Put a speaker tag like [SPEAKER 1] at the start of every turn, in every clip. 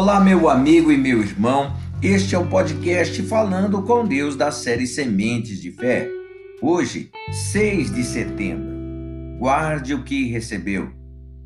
[SPEAKER 1] Olá, meu amigo e meu irmão. Este é o podcast Falando com Deus da série Sementes de Fé. Hoje, 6 de setembro. Guarde o que recebeu.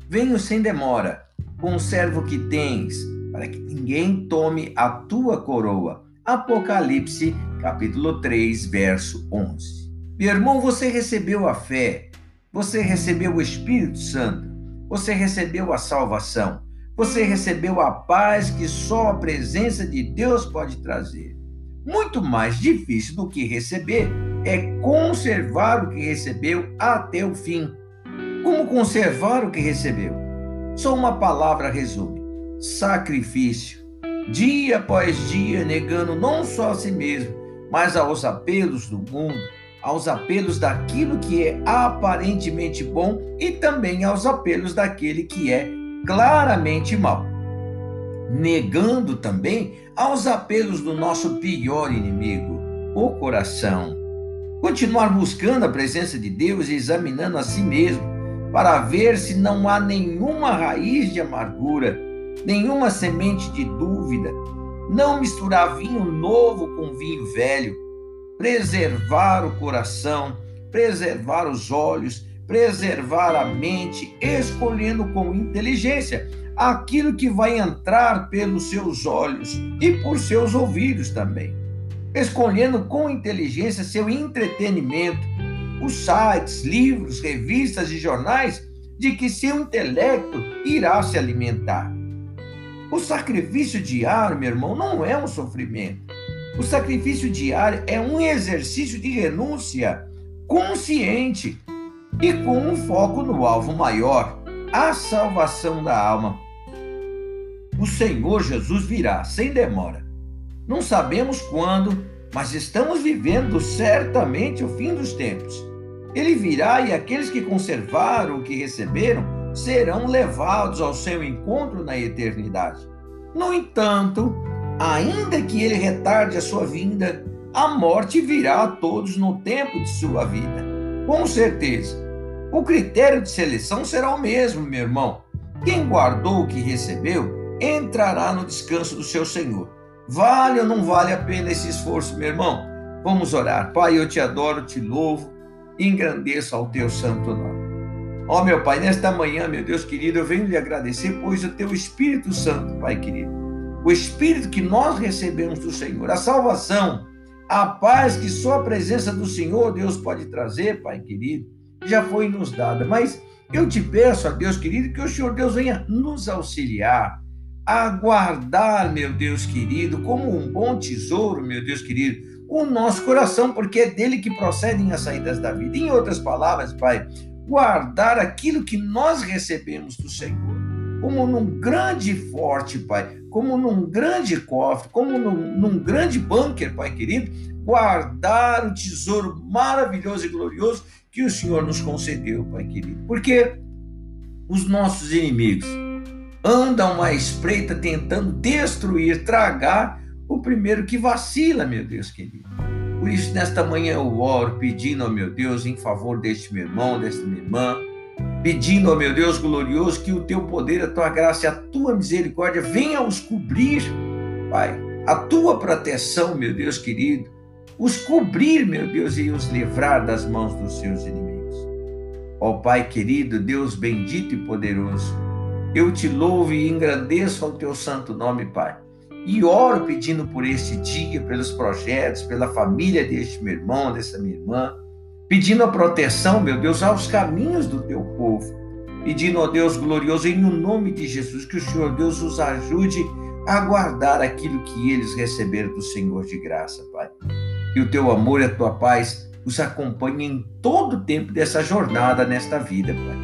[SPEAKER 1] Venho sem demora. Conserva o que tens, para que ninguém tome a tua coroa. Apocalipse, capítulo 3, verso 11. Meu irmão, você recebeu a fé. Você recebeu o Espírito Santo. Você recebeu a salvação. Você recebeu a paz que só a presença de Deus pode trazer. Muito mais difícil do que receber é conservar o que recebeu até o fim. Como conservar o que recebeu? Só uma palavra resume: sacrifício. Dia após dia, negando não só a si mesmo, mas aos apelos do mundo, aos apelos daquilo que é aparentemente bom e também aos apelos daquele que é claramente mal, negando também aos apelos do nosso pior inimigo, o coração. Continuar buscando a presença de Deus e examinando a si mesmo para ver se não há nenhuma raiz de amargura, nenhuma semente de dúvida. Não misturar vinho novo com vinho velho. Preservar o coração, preservar os olhos, preservar a mente, escolhendo com inteligência aquilo que vai entrar pelos seus olhos e por seus ouvidos também. Escolhendo com inteligência seu entretenimento, os sites, livros, revistas e jornais de que seu intelecto irá se alimentar. O sacrifício diário, meu irmão, não é um sofrimento. O sacrifício diário é um exercício de renúncia consciente e com um foco no alvo maior, a salvação da alma. O Senhor Jesus virá sem demora. Não sabemos quando, mas estamos vivendo certamente o fim dos tempos. Ele virá e aqueles que conservaram o que receberam serão levados ao seu encontro na eternidade. No entanto, ainda que ele retarde a sua vinda, a morte virá a todos no tempo de sua vida. Com certeza, o critério de seleção será o mesmo, meu irmão. Quem guardou o que recebeu entrará no descanso do seu Senhor. Vale ou não vale a pena esse esforço, meu irmão? Vamos orar. Pai, eu te adoro, te louvo engrandeço ao teu santo nome. Ó meu Pai, nesta manhã, meu Deus querido, eu venho lhe agradecer, pois o teu Espírito Santo, Pai querido, o Espírito que nós recebemos do Senhor, a salvação, a paz que só a presença do Senhor, Deus, pode trazer, Pai querido, já foi nos dada. Mas eu te peço a Deus querido que o Senhor Deus venha nos auxiliar a guardar, meu Deus querido, como um bom tesouro, meu Deus querido, o nosso coração, porque é dele que procedem as saídas da vida. Em outras palavras, Pai, guardar aquilo que nós recebemos do Senhor, como num grande forte, Pai, como num grande cofre, como num, num grande bunker, Pai querido, guardar o tesouro maravilhoso e glorioso que o Senhor nos concedeu, Pai querido. Porque os nossos inimigos andam à espreita tentando destruir, tragar o primeiro que vacila, meu Deus querido. Por isso, nesta manhã eu oro, pedindo ao meu Deus em favor deste meu irmão, desta minha irmã, pedindo ao meu Deus glorioso que o teu poder, a tua graça e a tua misericórdia venham os cobrir, Pai. A tua proteção, meu Deus querido, os cobrir, meu Deus, e os livrar das mãos dos seus inimigos. Ó Pai querido, Deus bendito e poderoso, eu te louvo e engrandeço ao teu santo nome, Pai. E oro pedindo por este dia, pelos projetos, pela família deste meu irmão, dessa minha irmã, pedindo a proteção, meu Deus, aos caminhos do teu povo, pedindo, ó Deus glorioso, em nome de Jesus, que o Senhor Deus os ajude a guardar aquilo que eles receberam do Senhor de graça, Pai que o teu amor e a tua paz os acompanhem em todo o tempo dessa jornada nesta vida, Pai.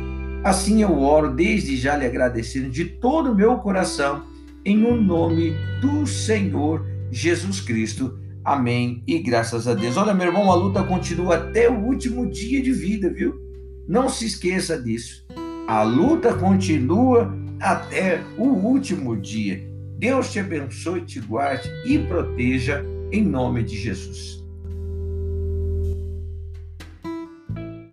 [SPEAKER 1] Assim eu oro desde já lhe agradecendo de todo o meu coração, em o um nome do Senhor Jesus Cristo. Amém e graças a Deus. Olha, meu irmão, a luta continua até o último dia de vida, viu? Não se esqueça disso. A luta continua até o último dia. Deus te abençoe, te guarde e proteja em nome de Jesus.